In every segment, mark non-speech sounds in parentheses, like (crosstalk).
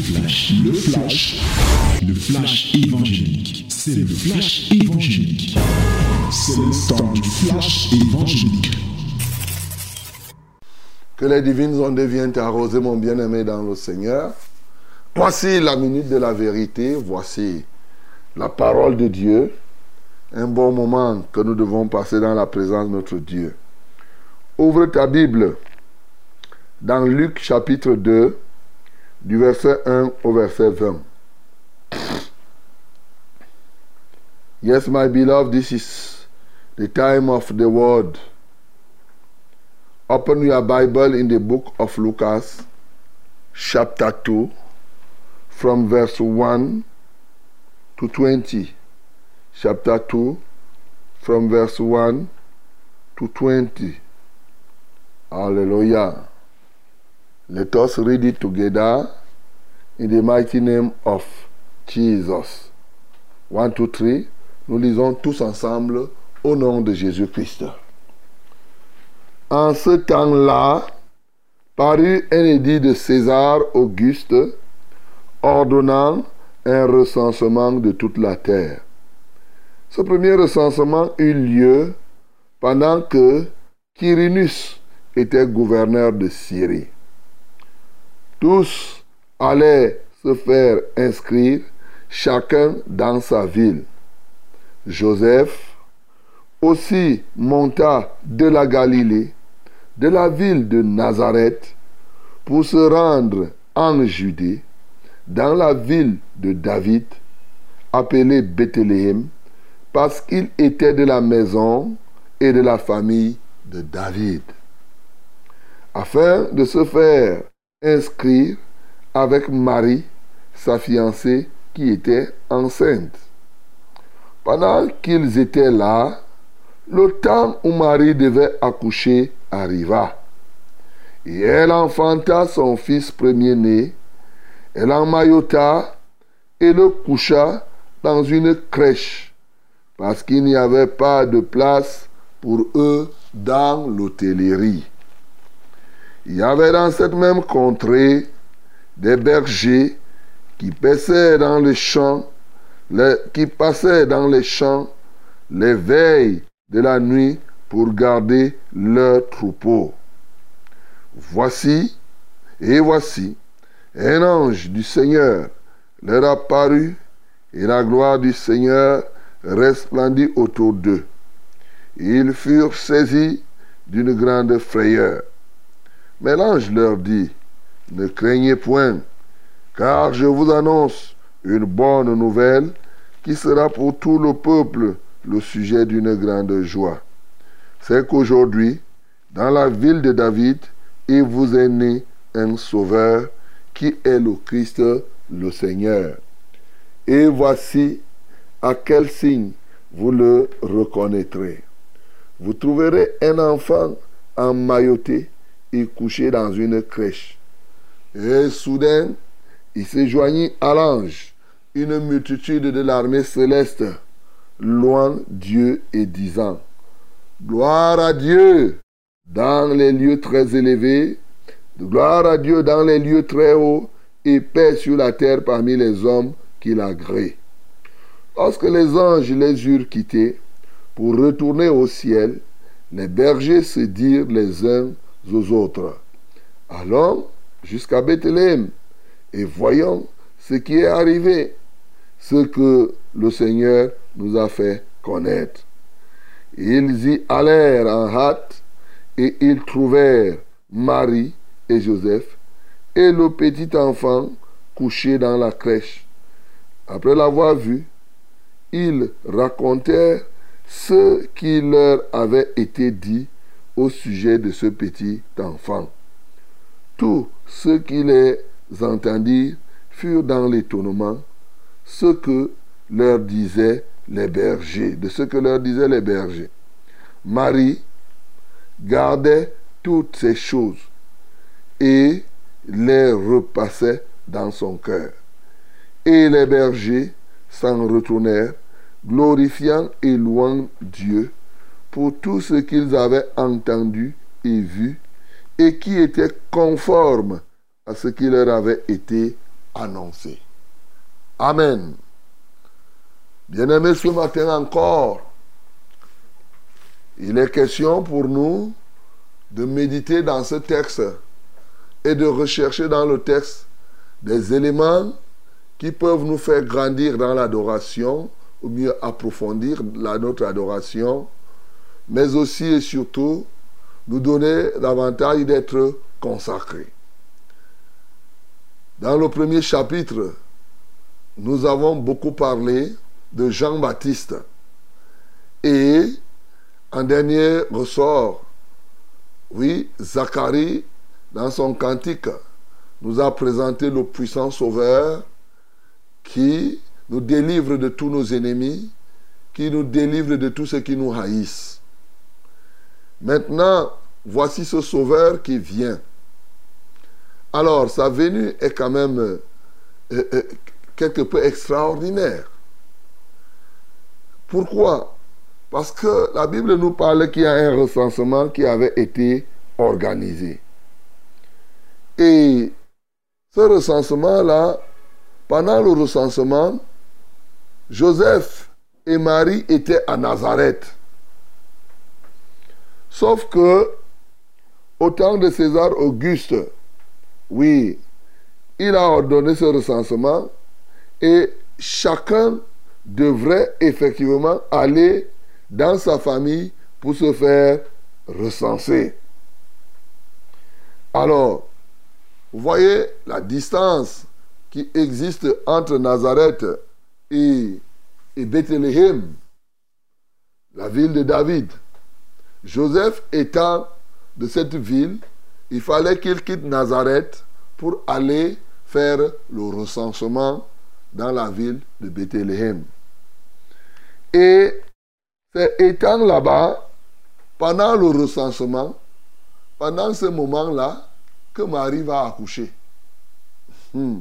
flash, le flash, le flash évangélique. C'est le flash évangélique. C'est le temps du flash évangélique. Que les divines ondes viennent t'arroser, mon bien-aimé dans le Seigneur. Voici la minute de la vérité. Voici la parole de Dieu. Un bon moment que nous devons passer dans la présence de notre Dieu. Ouvre ta Bible dans Luc chapitre 2, du verset 1 au verset 20. Yes, my beloved, this is the time of the word. Open your Bible in the book of Lucas, chapter 2, from verse 1 to 20. Chapter 2, from verse 1 to 20. Hallelujah. Let us read it together in the mighty name of Jesus. 1, 2, 3. Nous lisons tous ensemble au nom de Jésus-Christ. En ce temps-là, parut un édit de César Auguste ordonnant un recensement de toute la terre. Ce premier recensement eut lieu pendant que Quirinus était gouverneur de Syrie. Tous allaient se faire inscrire, chacun dans sa ville. Joseph aussi monta de la Galilée, de la ville de Nazareth, pour se rendre en Judée, dans la ville de David, appelée Bethléem, parce qu'il était de la maison et de la famille de David, afin de se faire inscrire avec Marie, sa fiancée, qui était enceinte. Pendant qu'ils étaient là, le temps où Marie devait accoucher arriva. Et elle enfanta son fils premier-né, elle l'emmaillota et le coucha dans une crèche, parce qu'il n'y avait pas de place pour eux dans l'hôtellerie. Il y avait dans cette même contrée des bergers qui passaient dans les champs, les, veilles de la nuit pour garder leurs troupeaux. Voici, et voici, un ange du Seigneur leur apparut, et la gloire du Seigneur resplendit autour d'eux. Ils furent saisis d'une grande frayeur. Mais l'ange leur dit, ne craignez point, car je vous annonce une bonne nouvelle qui sera pour tout le peuple le sujet d'une grande joie. C'est qu'aujourd'hui, dans la ville de David, il vous est né un sauveur qui est le Christ, le Seigneur. Et voici à quel signe vous le reconnaîtrez. Vous trouverez un enfant emmailloté et couché dans une crèche. Et soudain, il se joignit à l'ange une multitude de l'armée céleste, loin Dieu et disant, Gloire à Dieu dans les lieux très élevés, gloire à Dieu dans les lieux très hauts, et paix sur la terre parmi les hommes qu'il agrée. Lorsque les anges les eurent quittés pour retourner au ciel, les bergers se dirent les uns aux autres. Allons jusqu'à Bethléem et voyons ce qui est arrivé, ce que le Seigneur nous a fait connaître. Ils y allèrent en hâte et ils trouvèrent Marie et Joseph et le petit enfant couché dans la crèche. Après l'avoir vu, ils racontèrent ce qui leur avait été dit au sujet de ce petit enfant. Tous ceux qui les entendirent furent dans l'étonnement, ce que leur disaient les bergers, de ce que leur disaient les bergers. Marie gardait toutes ces choses et les repassait dans son cœur. Et les bergers s'en retournèrent, glorifiant et louant Dieu pour tout ce qu'ils avaient entendu et vu, et qui était conforme à ce qui leur avait été annoncé. Amen. Bien-aimés, ce matin encore, il est question pour nous de méditer dans ce texte et de rechercher dans le texte des éléments qui peuvent nous faire grandir dans l'adoration, ou mieux approfondir notre adoration, mais aussi et surtout nous donner l'avantage d'être consacrés. Dans le premier chapitre, nous avons beaucoup parlé de Jean-Baptiste. Et en dernier ressort, oui, Zacharie, dans son cantique, nous a présenté le puissant Sauveur qui nous délivre de tous nos ennemis, qui nous délivre de tous ceux qui nous haïssent. Maintenant, voici ce Sauveur qui vient. Alors, sa venue est quand même euh, euh, quelque peu extraordinaire. Pourquoi? Parce que la Bible nous parle qu'il y a un recensement qui avait été organisé. Et ce recensement-là, pendant le recensement, Joseph et Marie étaient à Nazareth. Sauf que, au temps de César Auguste, oui, il a ordonné ce recensement et chacun devrait effectivement aller dans sa famille pour se faire recenser. Alors, vous voyez la distance qui existe entre Nazareth et, et la ville de David. Joseph étant de cette ville, il fallait qu'il quitte Nazareth pour aller faire le recensement dans la ville de Bethléem. Et c'est étant là-bas, pendant le recensement, pendant ce moment-là, que Marie va accoucher. Hmm.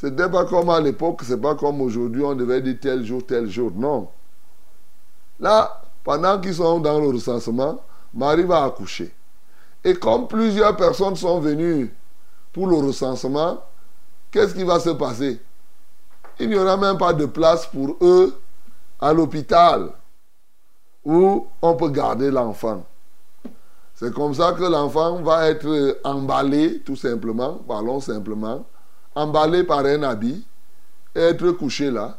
Ce n'était pas comme à l'époque, c'est pas comme aujourd'hui, on devait dire tel jour, tel jour. Non. Là, pendant qu'ils sont dans le recensement, Marie va accoucher. Et comme plusieurs personnes sont venues pour le recensement, qu'est-ce qui va se passer? Il n'y aura même pas de place pour eux à l'hôpital où on peut garder l'enfant. C'est comme ça que l'enfant va être emballé, tout simplement, parlons simplement, emballé par un habit et être couché là,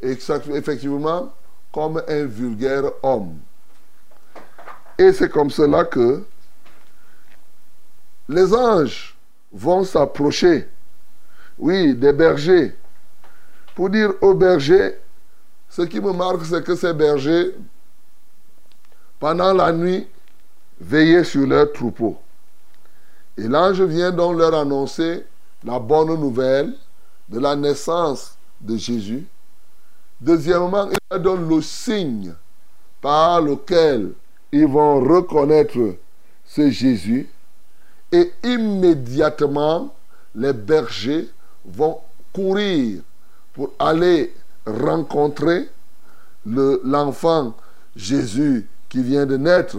effectivement, comme un vulgaire homme. Et c'est comme cela que les anges vont s'approcher, oui, des bergers, pour dire aux bergers, ce qui me marque, c'est que ces bergers, pendant la nuit, veillaient sur leurs troupeaux. Et l'ange vient donc leur annoncer la bonne nouvelle de la naissance de Jésus. Deuxièmement, il donne le signe par lequel ils vont reconnaître ce Jésus et immédiatement, les bergers vont courir pour aller rencontrer l'enfant Jésus qui vient de naître,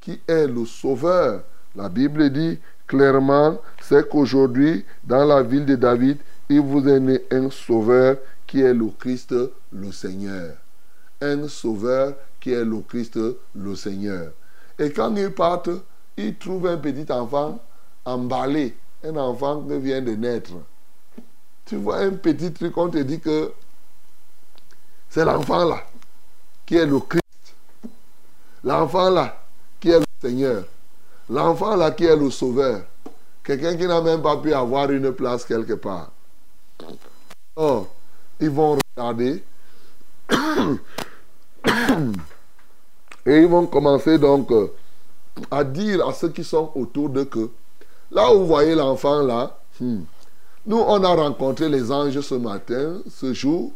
qui est le Sauveur. La Bible dit clairement, c'est qu'aujourd'hui, dans la ville de David, il vous est né un Sauveur qui est le Christ, le Seigneur. Un Sauveur qui est le Christ, le Seigneur. Et quand ils partent, ils trouvent un petit enfant emballé, un enfant qui vient de naître. Tu vois un petit truc, on te dit que c'est l'enfant là qui est le Christ. L'enfant là qui est le Seigneur. L'enfant là qui est le Sauveur. Quelqu'un qui n'a même pas pu avoir une place quelque part. Oh, ils vont regarder. (coughs) Et ils vont commencer donc à dire à ceux qui sont autour de que Là où vous voyez l'enfant là, hmm, nous on a rencontré les anges ce matin, ce jour,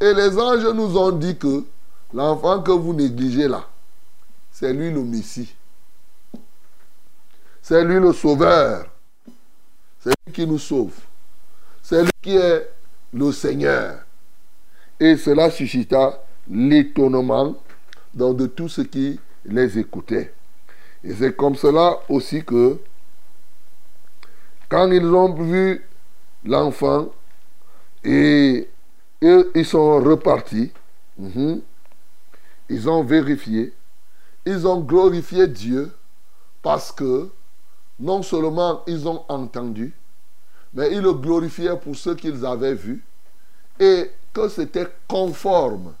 et les anges nous ont dit que l'enfant que vous négligez là, c'est lui le Messie. C'est lui le Sauveur. C'est lui qui nous sauve. C'est lui qui est le Seigneur. Et cela suscita l'étonnement de tous ceux qui les écoutaient. Et c'est comme cela aussi que quand ils ont vu l'enfant et, ils sont repartis. Mhm. Ils ont vérifié. Ils ont glorifié Dieu parce que non seulement ils ont entendu, mais ils le glorifiaient pour ce qu'ils avaient vu et que c'était conforme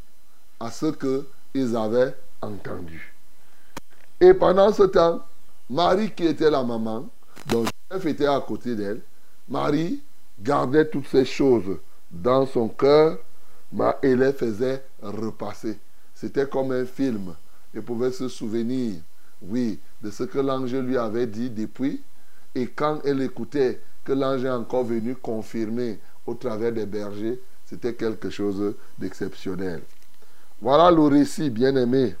à ce qu'ils avaient entendu. Et pendant ce temps, Marie qui était la maman, dont Joseph était à côté d'elle, Marie gardait toutes ces choses dans son cœur et les faisait repasser. C'était comme un film. Elle pouvait se souvenir, oui, de ce que l'ange lui avait dit depuis. Et quand elle écoutait que l'ange est encore venu confirmer au travers des bergers, c'était quelque chose d'exceptionnel. Voilà le récit, bien aimé.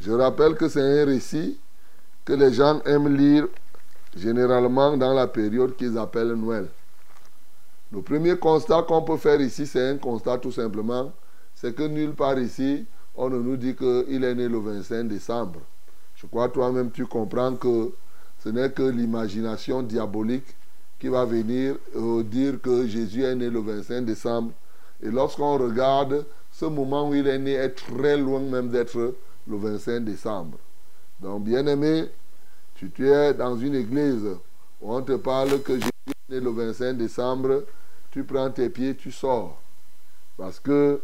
Je rappelle que c'est un récit que les gens aiment lire généralement dans la période qu'ils appellent Noël. Le premier constat qu'on peut faire ici, c'est un constat tout simplement, c'est que nulle part ici, on ne nous dit qu'il est né le 25 décembre. Je crois toi-même tu comprends que ce n'est que l'imagination diabolique qui va venir euh, dire que Jésus est né le 25 décembre. Et lorsqu'on regarde, ce moment où il est né est très loin même d'être le 25 décembre. Donc, bien aimé, tu, tu es dans une église où on te parle que Jésus est né le 25 décembre, tu prends tes pieds, tu sors. Parce que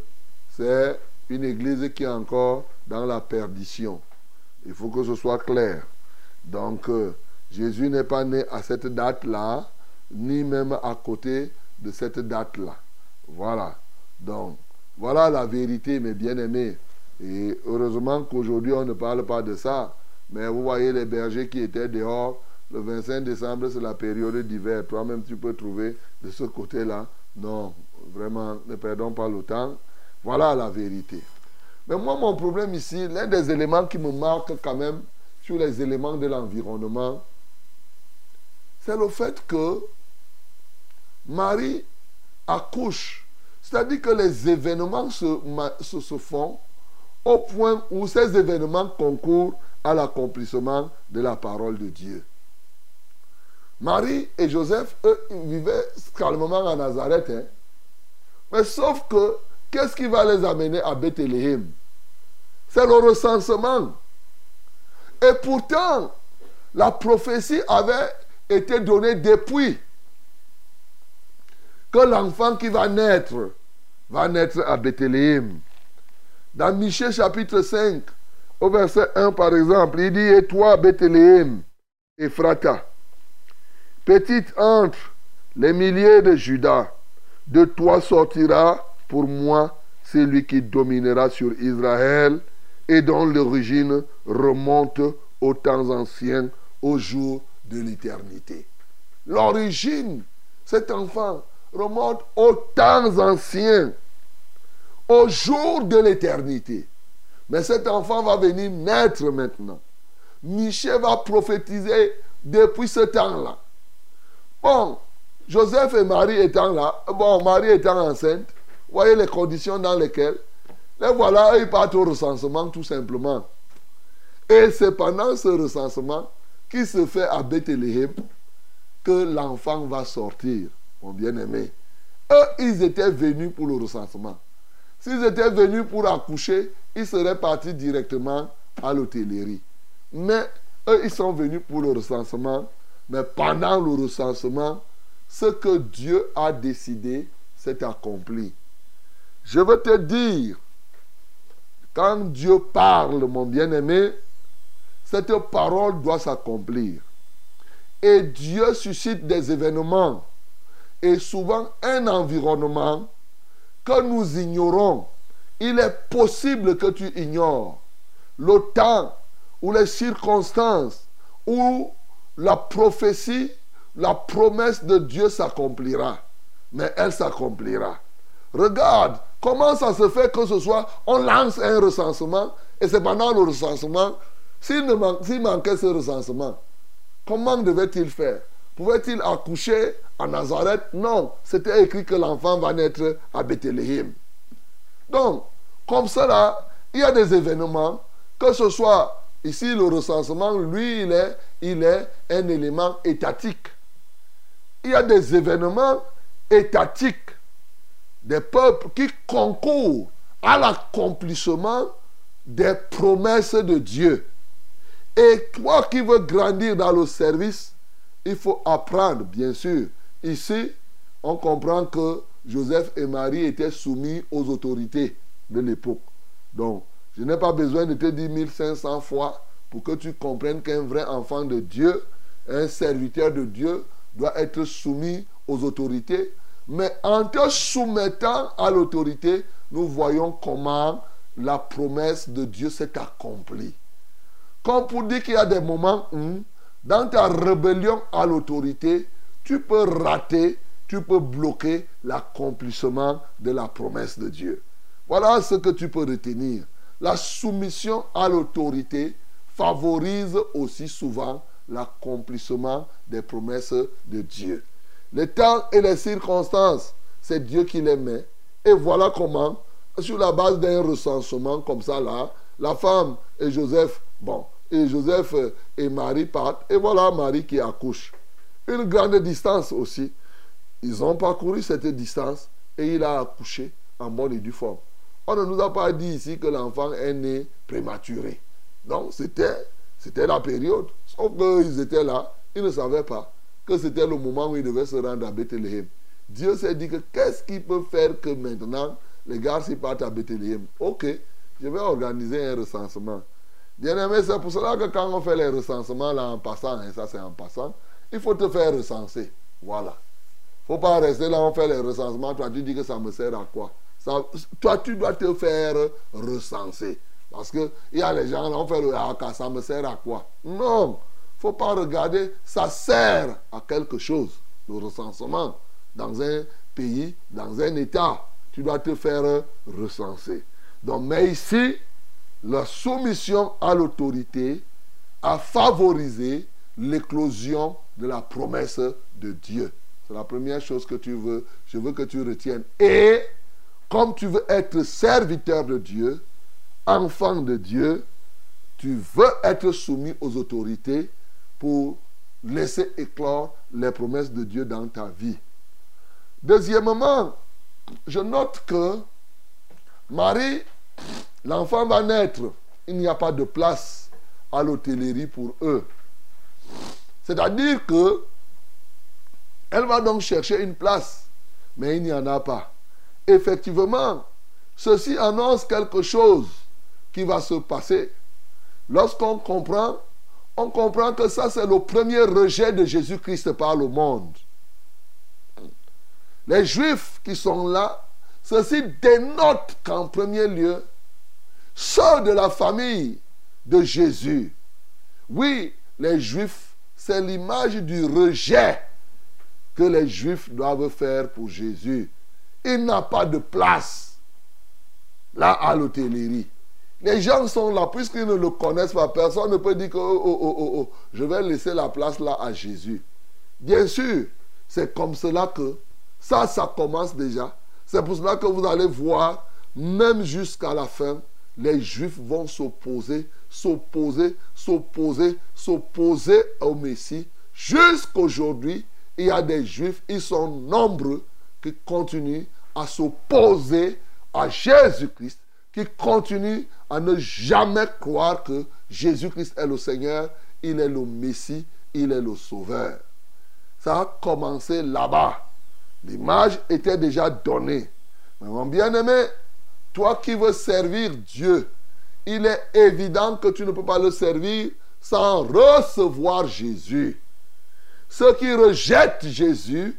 c'est une église qui est encore dans la perdition. Il faut que ce soit clair. Donc, euh, Jésus n'est pas né à cette date-là, ni même à côté de cette date-là. Voilà. Donc, voilà la vérité, mes bien-aimés. Et heureusement qu'aujourd'hui, on ne parle pas de ça. Mais vous voyez les bergers qui étaient dehors. Le 25 décembre, c'est la période d'hiver. Toi-même, tu peux trouver de ce côté-là. Non, vraiment, ne perdons pas le temps. Voilà la vérité. Mais moi, mon problème ici, l'un des éléments qui me marque quand même sur les éléments de l'environnement, c'est le fait que Marie accouche. C'est-à-dire que les événements se, se, font au point où ces événements concourent à l'accomplissement de la parole de Dieu. Marie et Joseph, eux, vivaient calmement à Nazareth. Hein. Mais sauf que, qu'est-ce qui va les amener à Bethléem? C'est le recensement. Et pourtant, la prophétie avait été donnée depuis que l'enfant qui va naître va naître à Bethléem. Dans Michée chapitre 5, au verset 1 par exemple, il dit, et toi Bethléem, Ephrata, petite entre les milliers de Judas, de toi sortira pour moi celui qui dominera sur Israël et dont l'origine remonte aux temps anciens, au jour de l'éternité. L'origine, cet enfant, remonte aux temps anciens, au jour de l'éternité. Mais cet enfant va venir naître maintenant. Michel va prophétiser depuis ce temps-là. Bon, Joseph et Marie étant là, bon, Marie étant enceinte, voyez les conditions dans lesquelles, les voilà, ils partent au recensement tout simplement. Et c'est pendant ce recensement qui se fait à Bethléem que l'enfant va sortir mon bien-aimé. Eux, ils étaient venus pour le recensement. S'ils étaient venus pour accoucher, ils seraient partis directement à l'hôtellerie. Mais eux, ils sont venus pour le recensement. Mais pendant le recensement, ce que Dieu a décidé s'est accompli. Je veux te dire, quand Dieu parle, mon bien-aimé, cette parole doit s'accomplir. Et Dieu suscite des événements et souvent un environnement que nous ignorons. Il est possible que tu ignores le temps ou les circonstances où la prophétie, la promesse de Dieu s'accomplira. Mais elle s'accomplira. Regarde comment ça se fait que ce soit, on lance un recensement et c'est pendant le recensement, s'il manquait ce recensement, comment devait-il faire? Pouvait-il accoucher à Nazareth? Non, c'était écrit que l'enfant va naître à Bethléem. Donc, comme cela, il y a des événements, que ce soit ici le recensement, lui, il est, il est un élément étatique. Il y a des événements étatiques, des peuples qui concourent à l'accomplissement des promesses de Dieu. Et toi qui veux grandir dans le service, il faut apprendre, bien sûr. Ici, on comprend que Joseph et Marie étaient soumis aux autorités de l'époque. Donc, je n'ai pas besoin de te dire 1500 fois pour que tu comprennes qu'un vrai enfant de Dieu, un serviteur de Dieu, doit être soumis aux autorités. Mais en te soumettant à l'autorité, nous voyons comment la promesse de Dieu s'est accomplie. Comme pour dire qu'il y a des moments où, dans ta rébellion à l'autorité, tu peux rater, tu peux bloquer l'accomplissement de la promesse de Dieu. Voilà ce que tu peux retenir. La soumission à l'autorité favorise aussi souvent l'accomplissement des promesses de Dieu. Les temps et les circonstances, c'est Dieu qui les met. Et voilà comment, sur la base d'un recensement comme ça là, la femme et Joseph, bon, et Joseph et Marie partent, et voilà Marie qui accouche. Une grande distance aussi. Ils ont parcouru cette distance et il a accouché en bonne et due forme. On ne nous a pas dit ici que l'enfant est né prématuré. Non, c'était, c'était la période. Sauf qu'ils étaient là, ils ne savaient pas que c'était le moment où ils devaient se rendre à Bethléem. Dieu s'est dit que qu'est-ce qu'il peut faire que maintenant les gars s'y partent à Bethléem? Ok, je vais organiser un recensement. Bien aimé, c'est pour cela que quand on fait les recensements là en passant, et ça c'est en passant, il faut te faire recenser. Voilà. Il ne faut pas rester là, on fait les recensements, toi tu dis que ça me sert à quoi? Toi, tu dois te faire recenser. Parce qu'il y a les gens, là, on fait le haka, ça me sert à quoi? Non, il ne faut pas regarder, ça sert à quelque chose, le recensement. Dans un pays, dans un État, tu dois te faire recenser. Donc, mais ici, la soumission à l'autorité a favorisé l'éclosion de la promesse de Dieu. C'est la première chose que tu veux, je veux que tu retiennes. Et comme tu veux être serviteur de Dieu, enfant de Dieu, tu veux être soumis aux autorités pour laisser éclore les promesses de Dieu dans ta vie. Deuxièmement, je note que Marie, l'enfant va naître. Il n'y a pas de place à l'hôtellerie pour eux. C'est-à-dire que elle va donc chercher une place, mais il n'y en a pas effectivement, ceci annonce quelque chose qui va se passer. Lorsqu'on comprend, on comprend que ça, c'est le premier rejet de Jésus-Christ par le monde. Les Juifs qui sont là, ceci dénote qu'en premier lieu, ceux de la famille de Jésus, oui, les Juifs, c'est l'image du rejet que les Juifs doivent faire pour Jésus. Il n'a pas de place là à l'hôtellerie. Les gens sont là, puisqu'ils ne le connaissent pas, personne ne peut dire que oh, oh, oh, je vais laisser la place là à Jésus. Bien sûr, c'est comme cela que ça, ça commence déjà. C'est pour cela que vous allez voir, même jusqu'à la fin, les Juifs vont s'opposer, s'opposer, s'opposer, s'opposer au Messie. Jusqu'aujourd'hui, il y a des Juifs, ils sont nombreux, qui continuent à s'opposer à Jésus-Christ, qui continue à ne jamais croire que Jésus-Christ est le Seigneur, il est le Messie, il est le Sauveur. Ça a commencé là-bas. L'image était déjà donnée. Mais mon bien-aimé, toi qui veux servir Dieu, il est évident que tu ne peux pas le servir sans recevoir Jésus. Ceux qui rejettent Jésus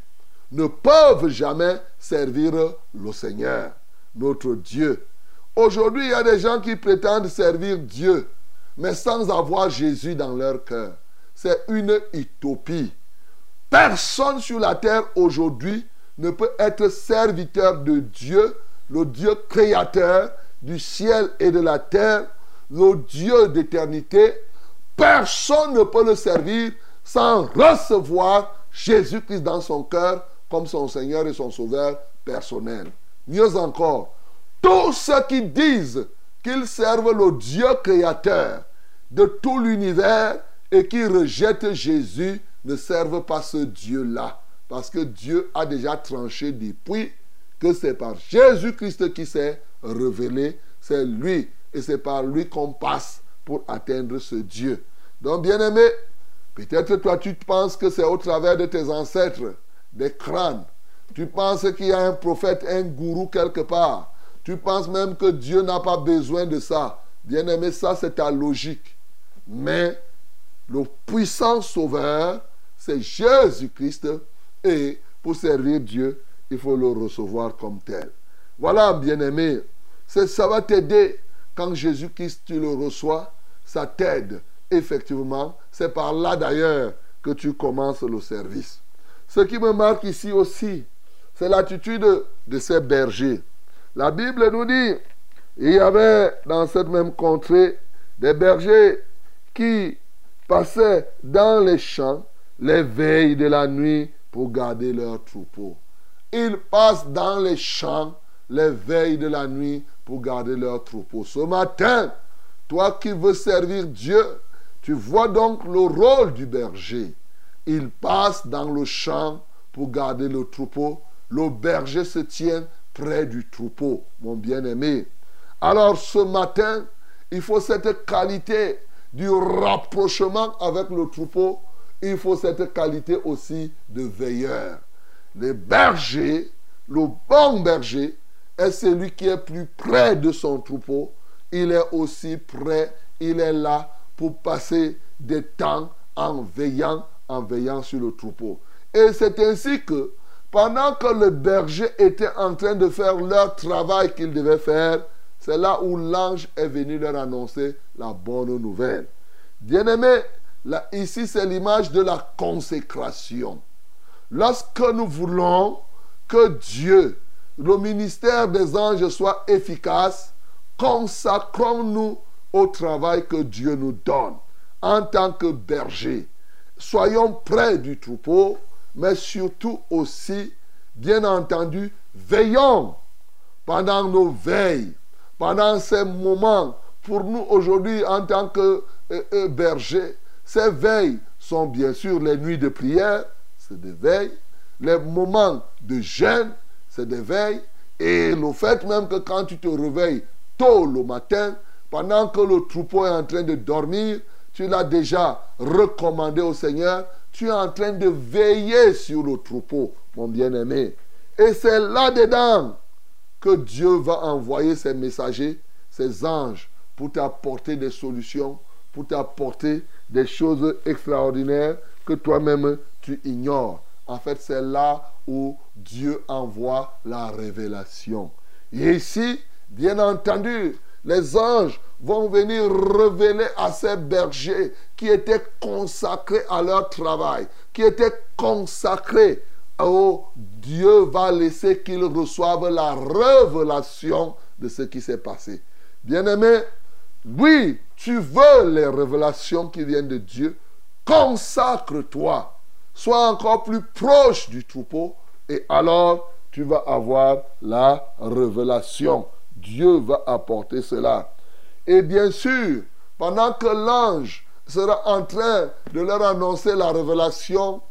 ne peuvent jamais servir le Seigneur, notre Dieu. Aujourd'hui, il y a des gens qui prétendent servir Dieu, mais sans avoir Jésus dans leur cœur. C'est une utopie. Personne sur la terre aujourd'hui ne peut être serviteur de Dieu, le Dieu créateur du ciel et de la terre, le Dieu d'éternité. Personne ne peut le servir sans recevoir Jésus-Christ dans son cœur comme son Seigneur et son Sauveur personnel. Mieux encore, tous ceux qui disent qu'ils servent le Dieu créateur de tout l'univers et qui rejettent Jésus ne servent pas ce Dieu-là. Parce que Dieu a déjà tranché depuis que c'est par Jésus-Christ qui s'est révélé. C'est lui. Et c'est par lui qu'on passe pour atteindre ce Dieu. Donc, bien-aimé, peut-être toi, tu penses que c'est au travers de tes ancêtres, des crânes. Tu penses qu'il y a un prophète, un gourou quelque part. Tu penses même que Dieu n'a pas besoin de ça. Bien-aimé, ça c'est ta logique. Mais le puissant sauveur, c'est Jésus-Christ. Et pour servir Dieu, il faut le recevoir comme tel. Voilà, bien-aimé. Ça va t'aider. Quand Jésus-Christ, tu le reçois, ça t'aide. Effectivement, c'est par là d'ailleurs que tu commences le service. Ce qui me marque ici aussi, c'est l'attitude de ces bergers. La Bible nous dit, il y avait dans cette même contrée des bergers qui passaient dans les champs les veilles de la nuit pour garder leurs troupeaux. Ils passent dans les champs les veilles de la nuit pour garder leurs troupeaux. Ce matin, toi qui veux servir Dieu, tu vois donc le rôle du berger. Il passe dans le champ pour garder le troupeau. Le berger se tient près du troupeau, mon bien-aimé. Alors ce matin, il faut cette qualité du rapprochement avec le troupeau. Il faut cette qualité aussi de veilleur. Le berger, le bon berger, est celui qui est plus près de son troupeau. Il est aussi prêt, il est là pour passer des temps en veillant, en veillant sur le troupeau. Et c'est ainsi que pendant que le berger était en train de faire leur travail qu'il devait faire, c'est là où l'ange est venu leur annoncer la bonne nouvelle. Bien-aimé, ici c'est l'image de la consécration. Lorsque nous voulons que Dieu, le ministère des anges soit efficace, consacrons-nous au travail que Dieu nous donne en tant que berger. Soyons près du troupeau, mais surtout aussi, bien entendu, veillons pendant nos veilles, pendant ces moments. Pour nous aujourd'hui, en tant que euh, euh, bergers, ces veilles sont bien sûr les nuits de prière, c'est des veilles. Les moments de jeûne, c'est des veilles. Et le fait même que quand tu te réveilles tôt le matin, pendant que le troupeau est en train de dormir, tu l'as déjà recommandé au Seigneur, tu es en train de veiller sur le troupeau, mon bien-aimé. Et c'est là-dedans que Dieu va envoyer ses messagers, ses anges, pour t'apporter des solutions, pour t'apporter des choses extraordinaires que toi-même tu ignores. En fait, c'est là où Dieu envoie la révélation. Et ici, bien entendu, les anges vont venir révéler à ces bergers qui étaient consacrés à leur travail, qui étaient consacrés au Dieu va laisser qu'ils reçoivent la révélation de ce qui s'est passé. Bien-aimé, oui, tu veux les révélations qui viennent de Dieu, consacre-toi, sois encore plus proche du troupeau et alors tu vas avoir la révélation. Dieu va apporter cela. Et bien sûr, pendant que l'ange sera en train de leur annoncer la révélation,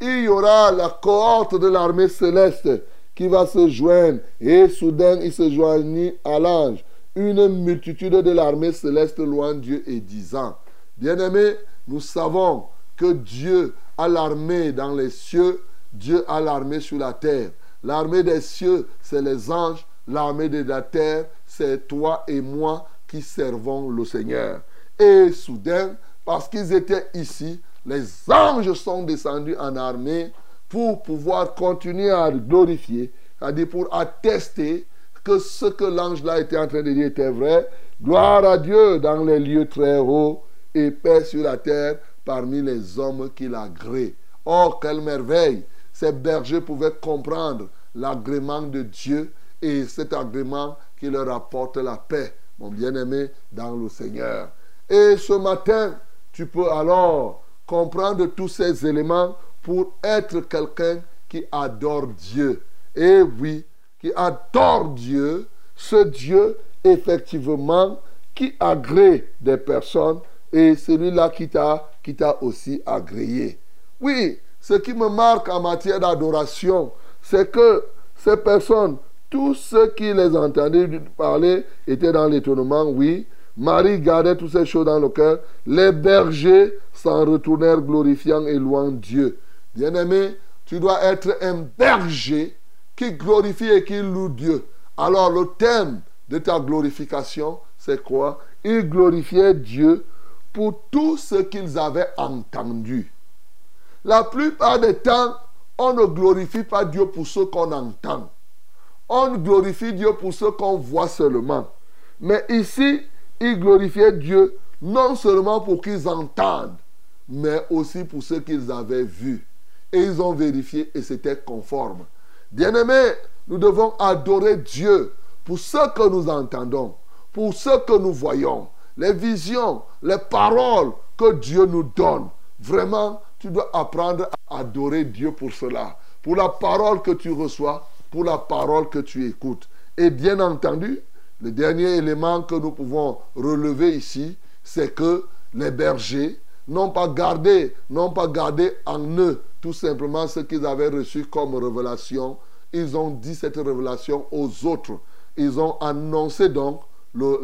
il y aura la cohorte de l'armée céleste qui va se joindre. Et soudain, il se joignit à l'ange. Une multitude de l'armée céleste loin Dieu et disant, bien-aimés, nous savons que Dieu a l'armée dans les cieux, Dieu a l'armée sur la terre. L'armée des cieux, c'est les anges. L'armée de la terre, c'est toi et moi qui servons le Seigneur. Et soudain, parce qu'ils étaient ici, les anges sont descendus en armée pour pouvoir continuer à glorifier, c'est-à-dire pour attester que ce que l'ange là était en train de dire était vrai. Gloire à Dieu dans les lieux très hauts et paix sur la terre parmi les hommes qui l'agréent. Oh, quelle merveille! Ces bergers pouvaient comprendre l'agrément de Dieu et cet agrément qui leur apporte la paix, mon bien-aimé, dans le Seigneur. Et ce matin, tu peux alors comprendre tous ces éléments pour être quelqu'un qui adore Dieu. Et oui, qui adore Dieu, ce Dieu, effectivement, qui agrée des personnes et celui-là qui t'a, qui t'a aussi agréé. Oui, ce qui me marque en matière d'adoration, c'est que ces personnes, tous ceux qui les entendaient parler étaient dans l'étonnement, oui. Marie gardait toutes ces choses dans le cœur. Les bergers s'en retournèrent glorifiant et louant Dieu. Bien-aimé, tu dois être un berger qui glorifie et qui loue Dieu. Alors le thème de ta glorification, c'est quoi? Ils glorifiaient Dieu pour tout ce qu'ils avaient entendu. La plupart des temps, on ne glorifie pas Dieu pour ce qu'on entend. On glorifie Dieu pour ce qu'on voit seulement. Mais ici, ils glorifiaient Dieu non seulement pour qu'ils entendent, mais aussi pour ce qu'ils avaient vu. Et ils ont vérifié et c'était conforme. Bien-aimés, nous devons adorer Dieu pour ce que nous entendons, pour ce que nous voyons, les visions, les paroles que Dieu nous donne. Vraiment, tu dois apprendre à adorer Dieu pour cela, pour la parole que tu reçois, pour la parole que tu écoutes. Et bien entendu, le dernier élément que nous pouvons relever ici, c'est que les bergers n'ont pas gardé, n'ont en eux tout simplement ce qu'ils avaient reçu comme révélation. Ils ont dit cette révélation aux autres. Ils ont annoncé donc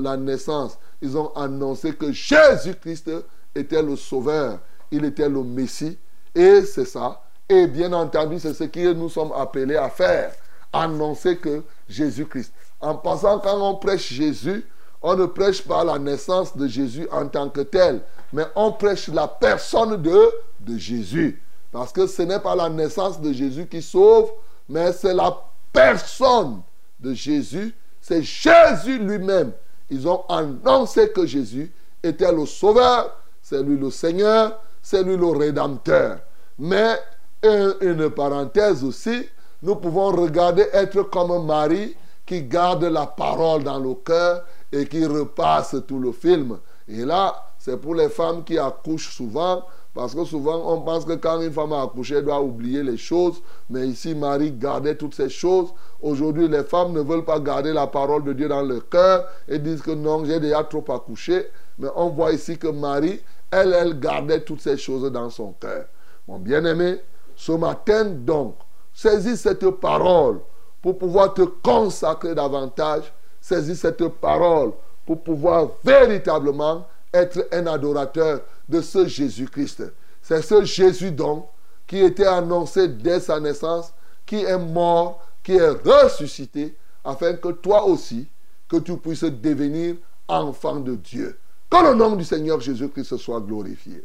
la naissance. Ils ont annoncé que Jésus-Christ était le Sauveur. Il était le Messie. Et c'est ça. Et bien entendu, c'est ce que nous sommes appelés à faire. Annoncer que Jésus-Christ. En passant, quand on prêche Jésus, on ne prêche pas la naissance de Jésus en tant que tel, mais on prêche la personne de, Jésus. Parce que ce n'est pas la naissance de Jésus qui sauve, mais c'est la personne de Jésus. C'est Jésus lui-même. Ils ont annoncé que Jésus était le sauveur, c'est lui le Seigneur, c'est lui le Rédempteur. Mais une parenthèse aussi, nous pouvons regarder être comme Marie qui garde la parole dans le cœur et qui repasse tout le film. Et là, c'est pour les femmes qui accouchent souvent, parce que souvent on pense que quand une femme a accouché, elle doit oublier les choses. Mais ici, Marie gardait toutes ces choses. Aujourd'hui, les femmes ne veulent pas garder la parole de Dieu dans leur cœur et disent que non, j'ai déjà trop accouché. Mais on voit ici que Marie, elle, elle gardait toutes ces choses dans son cœur. Mon bien-aimé, ce matin donc, saisis cette parole pour pouvoir te consacrer davantage. Saisis cette parole pour pouvoir véritablement être un adorateur de ce Jésus-Christ. C'est ce Jésus donc qui était annoncé dès sa naissance, qui est mort, qui est ressuscité, afin que toi aussi, que tu puisses devenir enfant de Dieu. Que le nom du Seigneur Jésus-Christ soit glorifié.